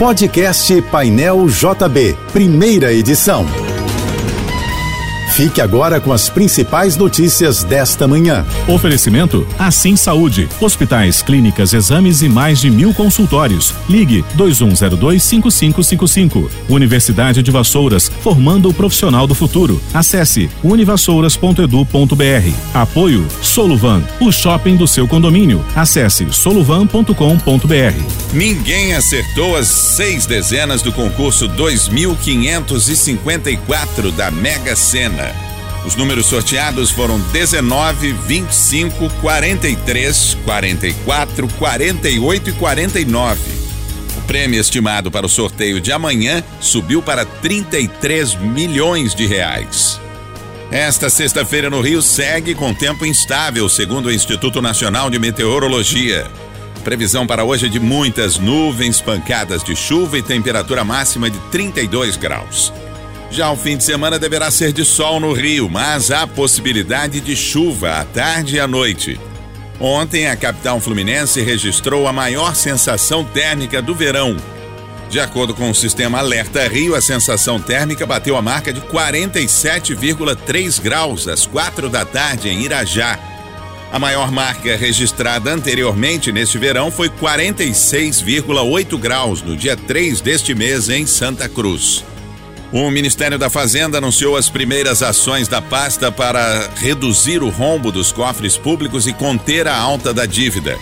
Podcast Painel JB, primeira edição. Fique agora com as principais notícias desta manhã. Oferecimento Assim Saúde. Hospitais, clínicas, exames e mais de mil consultórios. Ligue 2102-5555. Universidade de Vassouras, formando o profissional do futuro. Acesse univassouras.edu.br. Apoio Soluvan, o shopping do seu condomínio. Acesse soluvan.com.br. Ninguém acertou as seis dezenas do concurso 2554 da Mega Sena. Os números sorteados foram 19, 25, 43, 44, 48 e 49. O prêmio estimado para o sorteio de amanhã subiu para 33 milhões de reais. Esta sexta-feira no Rio segue com tempo instável, segundo o Instituto Nacional de Meteorologia. Previsão para hoje é de muitas nuvens, pancadas de chuva e temperatura máxima de 32 graus. Já o fim de semana deverá ser de sol no Rio, mas há possibilidade de chuva à tarde e à noite. Ontem, a capital fluminense registrou a maior sensação térmica do verão. De acordo com o sistema Alerta Rio, a sensação térmica bateu a marca de 47,3 graus às quatro da tarde em Irajá. A maior marca registrada anteriormente neste verão foi 46,8 graus no dia 3 deste mês em Santa Cruz. O Ministério da Fazenda anunciou as primeiras ações da pasta para reduzir o rombo dos cofres públicos e conter a alta da dívida.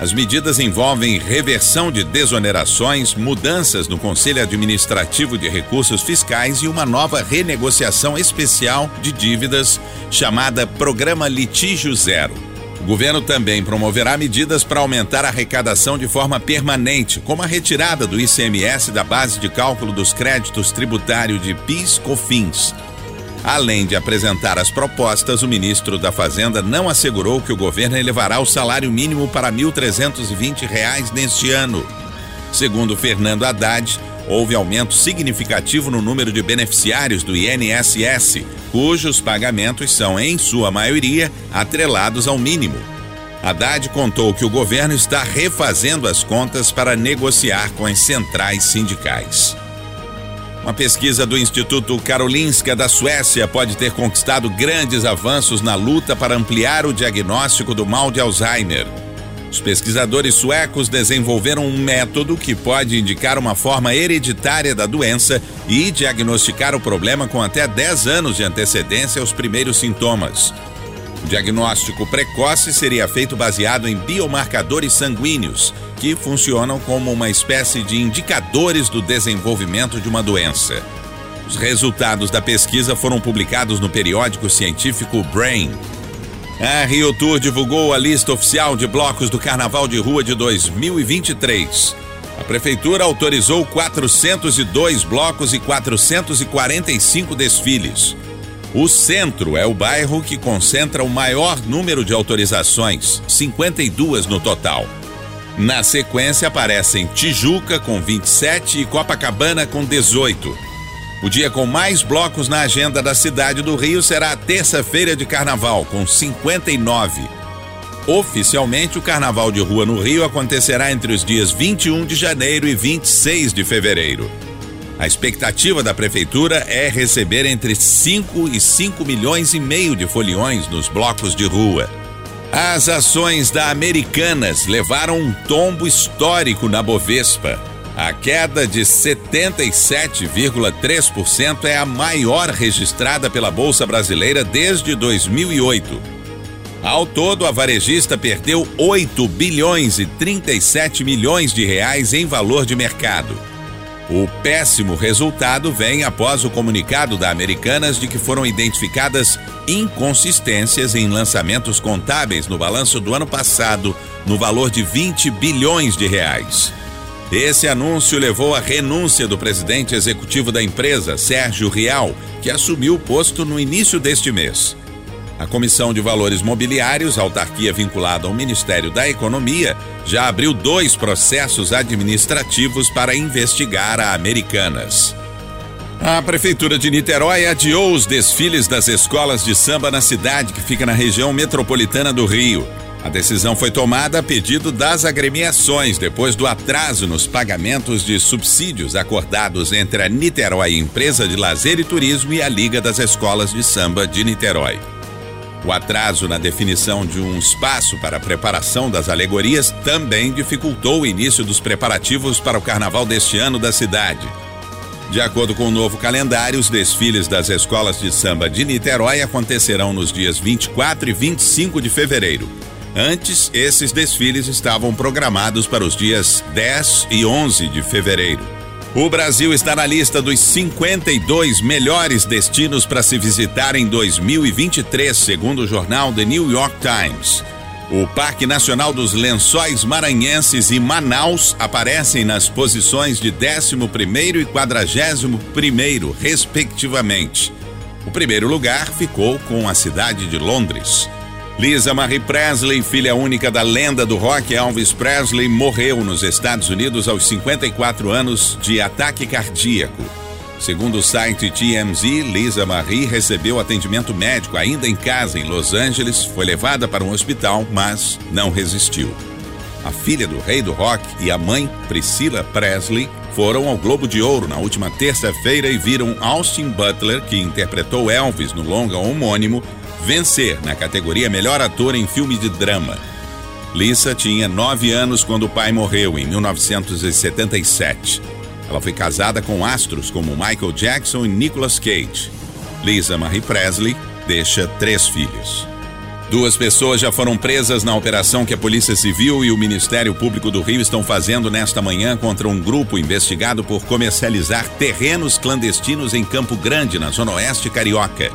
As medidas envolvem reversão de desonerações, mudanças no Conselho Administrativo de Recursos Fiscais e uma nova renegociação especial de dívidas chamada Programa Litígio Zero. O governo também promoverá medidas para aumentar a arrecadação de forma permanente, como a retirada do ICMS da base de cálculo dos créditos tributários de PIS/COFINS. Além de apresentar as propostas, o ministro da Fazenda não assegurou que o governo elevará o salário mínimo para R$ 1.320 neste ano. Segundo Fernando Haddad, houve aumento significativo no número de beneficiários do INSS, cujos pagamentos são, em sua maioria, atrelados ao mínimo. Haddad contou que o governo está refazendo as contas para negociar com as centrais sindicais. Uma pesquisa do Instituto Karolinska da Suécia pode ter conquistado grandes avanços na luta para ampliar o diagnóstico do mal de Alzheimer. Os pesquisadores suecos desenvolveram um método que pode indicar uma forma hereditária da doença e diagnosticar o problema com até 10 anos de antecedência aos primeiros sintomas. O diagnóstico precoce seria feito baseado em biomarcadores sanguíneos, que funcionam como uma espécie de indicadores do desenvolvimento de uma doença. Os resultados da pesquisa foram publicados no periódico científico Brain, a Rio Tour divulgou a lista oficial de blocos do Carnaval de Rua de 2023. A prefeitura autorizou 402 blocos e 445 desfiles. O centro é o bairro que concentra o maior número de autorizações, 52 no total. Na sequência aparecem Tijuca com 27 e Copacabana com 18. O dia com mais blocos na agenda da cidade do Rio será a terça-feira de carnaval, com 59. Oficialmente, o carnaval de rua no Rio acontecerá entre os dias 21 de janeiro e 26 de fevereiro. A expectativa da prefeitura é receber entre 5 e 5 milhões e meio de foliões nos blocos de rua. As ações da Americanas levaram um tombo histórico na Bovespa. A queda de 77,3% é a maior registrada pela Bolsa Brasileira desde 2008. Ao todo, a varejista perdeu 8 bilhões e 37 milhões de reais em valor de mercado. O péssimo resultado vem após o comunicado da Americanas de que foram identificadas inconsistências em lançamentos contábeis no balanço do ano passado, no valor de 20 bilhões de reais. Esse anúncio levou à renúncia do presidente executivo da empresa, Sérgio Rial, que assumiu o posto no início deste mês. A Comissão de Valores Mobiliários, autarquia vinculada ao Ministério da Economia, já abriu dois processos administrativos para investigar a Americanas. A Prefeitura de Niterói adiou os desfiles das escolas de samba na cidade, que fica na região metropolitana do Rio. A decisão foi tomada a pedido das agremiações, depois do atraso nos pagamentos de subsídios acordados entre a Niterói Empresa de Lazer e Turismo e a Liga das Escolas de Samba de Niterói. O atraso na definição de um espaço para a preparação das alegorias também dificultou o início dos preparativos para o carnaval deste ano da cidade. De acordo com o novo calendário, os desfiles das escolas de samba de Niterói acontecerão nos dias 24 e 25 de fevereiro. Antes, esses desfiles estavam programados para os dias 10 e 11 de fevereiro. O Brasil está na lista dos 52 melhores destinos para se visitar em 2023, segundo o jornal The New York Times. O Parque Nacional dos Lençóis Maranhenses e Manaus aparecem nas posições de 11º e 41º, respectivamente. O primeiro lugar ficou com a cidade de Londres. Lisa Marie Presley, filha única da lenda do rock Elvis Presley, morreu nos Estados Unidos aos 54 anos de ataque cardíaco. Segundo o site TMZ, Lisa Marie recebeu atendimento médico ainda em casa em Los Angeles, foi levada para um hospital, mas não resistiu. A filha do rei do rock e a mãe, Priscilla Presley, foram ao Globo de Ouro na última terça-feira e viram Austin Butler, que interpretou Elvis no longa homônimo, vencer na categoria Melhor Ator em Filme de Drama. Lisa tinha nove anos quando o pai morreu, em 1977. Ela foi casada com astros como Michael Jackson e Nicolas Cage. Lisa Marie Presley deixa três filhos. Duas pessoas já foram presas na operação que a Polícia Civil e o Ministério Público do Rio estão fazendo nesta manhã contra um grupo investigado por comercializar terrenos clandestinos em Campo Grande, na Zona Oeste Carioca.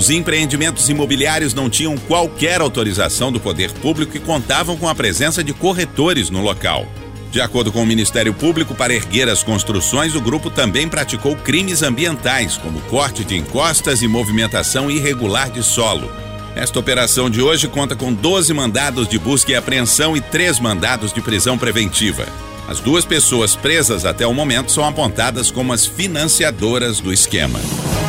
Os empreendimentos imobiliários não tinham qualquer autorização do poder público e contavam com a presença de corretores no local. De acordo com o Ministério Público, para erguer as construções, o grupo também praticou crimes ambientais, como corte de encostas e movimentação irregular de solo. Esta operação de hoje conta com 12 mandados de busca e apreensão e três mandados de prisão preventiva. As duas pessoas presas até o momento são apontadas como as financiadoras do esquema.